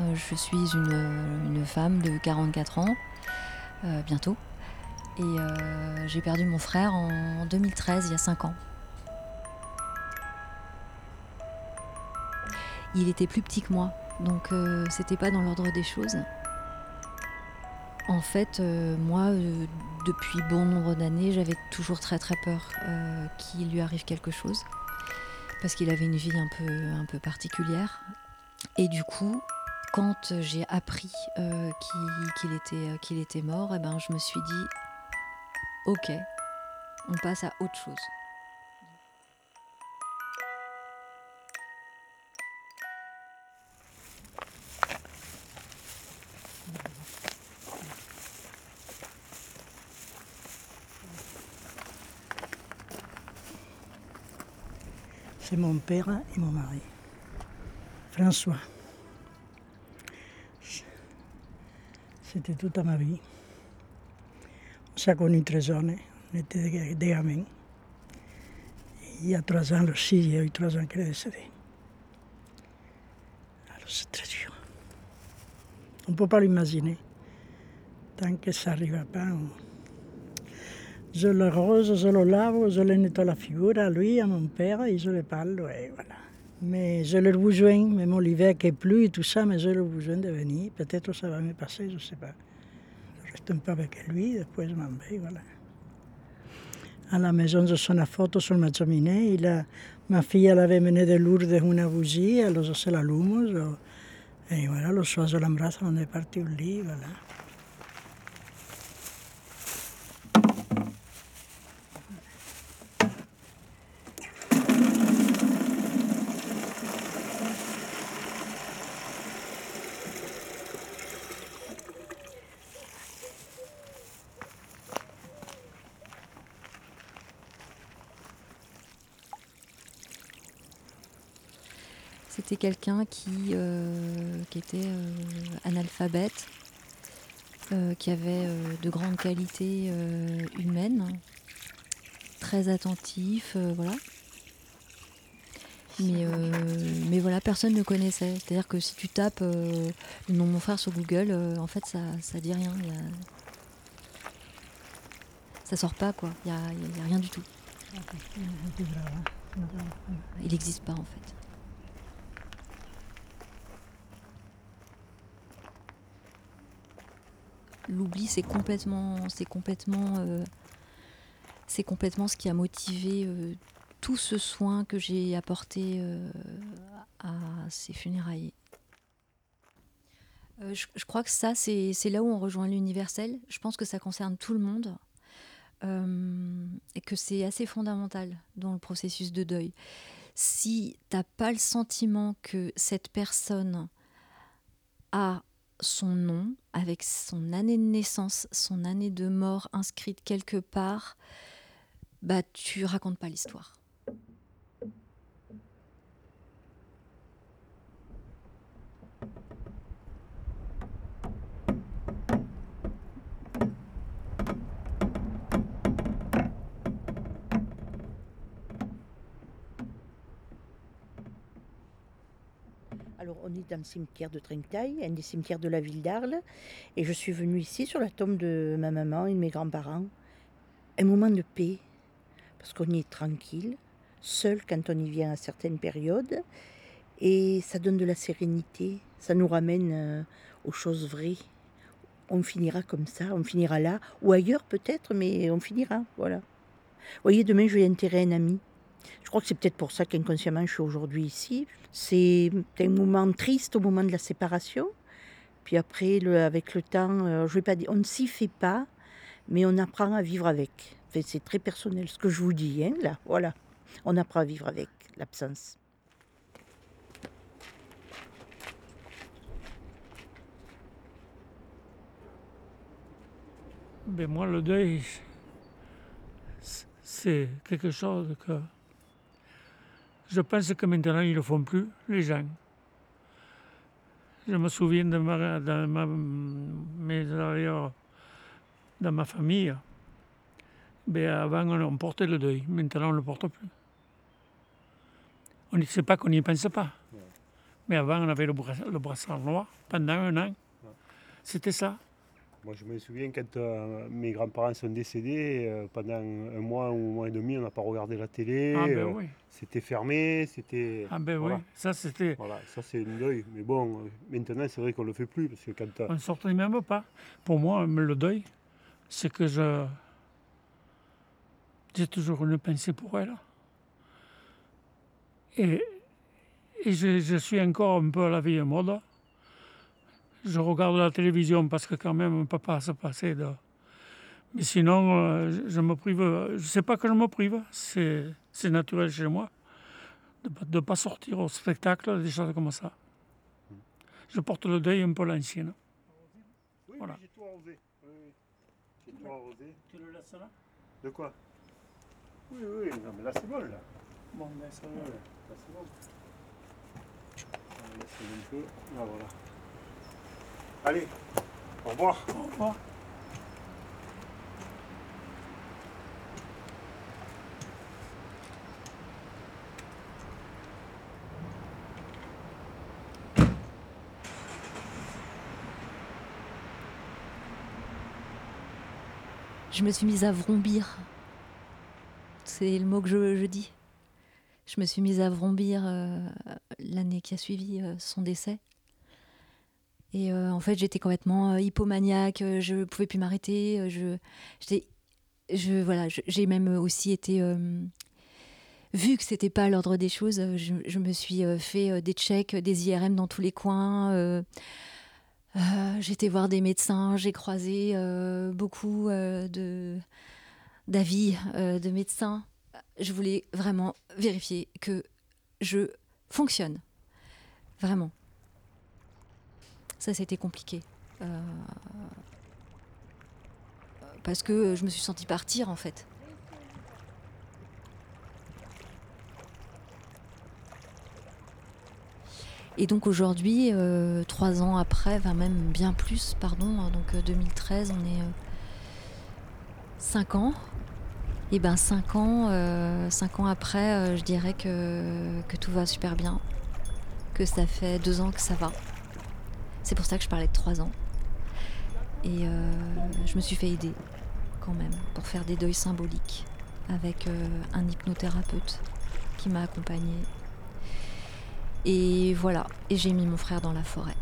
Euh, je suis une, femme de 44 ans, euh, bientôt. Et euh, j'ai perdu mon frère en 2013, il y a 5 ans. Il était plus petit que moi, donc c'était pas dans l'ordre des choses. En fait, moi, depuis bon nombre d'années, j'avais toujours très très peur qu'il lui arrive quelque chose parce qu'il avait une vie un peu, un peu particulière. Et du coup, quand j'ai appris euh, qu'il était, euh, qu'il était mort, eh ben, je me suis dit, ok, on passe à autre chose. c'est mon père et mon mari. François. C'était toute ma vie. On s'est connus très jeunes, on était des, gamins. il y a trois ans aussi, il y a trois ans qu'il est décédé. Alors c'est très dur. On ne peut pas l'imaginer. Tant que ça n'arrive pas. Je le rose, je le lave, je le nettoie la figure à lui, à mon père, et je le parle, et voilà. Mais je le besoin, même l'hiver qui plus et tout ça, mais je le besoin de venir. Peut-être ça va me passer, je ne sais pas. Je reste un peu avec lui, après je m'en vais, voilà. À la maison, je suis la photo sur ma cheminée. Il ma fille, elle avait mené de Lourdes une bougie, alors je l'allume. Et voilà, le soir, je l'embrasse, on est parti au lit, voilà. C'était quelqu'un qui, euh, qui était euh, analphabète, euh, qui avait de grandes qualités humaines, très attentif, voilà. Mais, mais voilà, personne ne connaissait. C'est-à-dire que si tu tapes le nom de mon frère sur Google, en fait, ça, ça dit rien. Y a... Ça sort pas, quoi. Il n'y a, y a rien du tout. Il n'existe pas, en fait. L'oubli, c'est complètement, c'est complètement, euh, c'est complètement ce qui a motivé euh, tout ce soin que j'ai apporté euh, à ces funérailles. Je, je, crois que ça, c'est là où on rejoint l'universel. Je pense que ça concerne tout le monde et que c'est assez fondamental dans le processus de deuil. Si tu n'as pas le sentiment que cette personne a son nom, avec son année de naissance, son année de mort inscrite quelque part, bah tu racontes pas l'histoire. Dans le cimetière de Trinquetail, un des cimetières de la ville d'Arles. Et je suis venue ici sur la tombe de ma maman et de mes grands-parents. Un moment de paix, parce qu'on y est tranquille, seul quand on y vient à certaines périodes. Et ça donne de la sérénité, ça nous ramène euh, aux choses vraies. On finira comme ça, on finira là, ou ailleurs peut-être, mais on finira, voilà. Vous voyez, demain je vais enterrer un ami. Je crois que c'est peut-être pour ça qu'inconsciemment je suis aujourd'hui ici. C'est un moment triste au moment de la séparation. Puis après, avec le temps, euh, je vais pas dire, on ne s'y fait pas, mais on apprend à vivre avec. c'est très personnel ce que je vous dis, hein, là. Voilà. On apprend à vivre avec l'absence. Ben moi, le deuil, c'est quelque chose que je pense que maintenant, ils ne le font plus, les gens. Je me souviens de ma, de ma, mes dans ma famille. Mais ben, avant, on portait le deuil. Maintenant, on ne le porte plus. On ne sait pas qu'on n'y pense pas. Mais avant, on avait le brassard noir pendant un an. C'était ça. Moi, je me souviens quand euh, mes grands-parents sont décédés, euh, pendant un mois ou un mois et demi, on n'a pas regardé la télé. Ah ben euh, oui. C'était fermé, c'était. Ah ben voilà. oui. Ça, c'était... Voilà, ça c'est une deuil. Mais bon, maintenant, c'est vrai qu'on le fait plus parce que quand. On ne sortait même pas. Pour moi, le deuil, c'est que je... J'ai toujours une pensée pour elle. Et, et je, je suis encore un peu à la vieille mode. Je regarde la télévision parce que quand même, on ne peut pas se passer de... Mais sinon, euh, je- me prive... Je ne sais pas que je me prive. C'est c'est naturel chez moi. De ne pas sortir au spectacle, des choses comme ça. Je porte le deuil un peu l'ancienne. Oui, Voilà. j'ai tout arrosé. Oui, oui. J'ai tout arrosé. Tu le laisses là? De quoi? Oui, oui, non, mais là c'est bon là. Bon, ben ça Ouais, là c'est bon. On va laisser un peu. Là, voilà. Allez, au revoir. Au revoir. Je me suis mise à vrombir. C'est le mot que je, je dis. Je me suis mise à vrombir euh, l'année qui a suivi euh, son décès. Et euh, en fait, j'étais complètement euh, hypomaniaque. euh, Je pouvais plus m'arrêter. Je, j'étais, voilà, j'ai même aussi été. vu que c'était pas l'ordre des choses, je, me suis fait des checks, des IRM dans tous les coins. été voir des médecins, j'ai croisé beaucoup de d'avis de médecins. Je voulais vraiment vérifier que je fonctionne. Vraiment. Ça, c'était compliqué. Euh, parce que je me suis sentie partir, en fait. Et donc aujourd'hui, euh, trois ans après, enfin même bien plus, pardon, hein, donc euh, 2013, on est euh, cinq ans. Et ben cinq ans, euh, cinq ans après, euh, je dirais que, que tout va super bien, que ça fait deux ans que ça va. C'est pour ça que je parlais de trois ans. Et euh, je me suis fait aider quand même pour faire des deuils symboliques avec euh, un hypnothérapeute qui m'a accompagnée et voilà, et j'ai mis mon frère dans la forêt.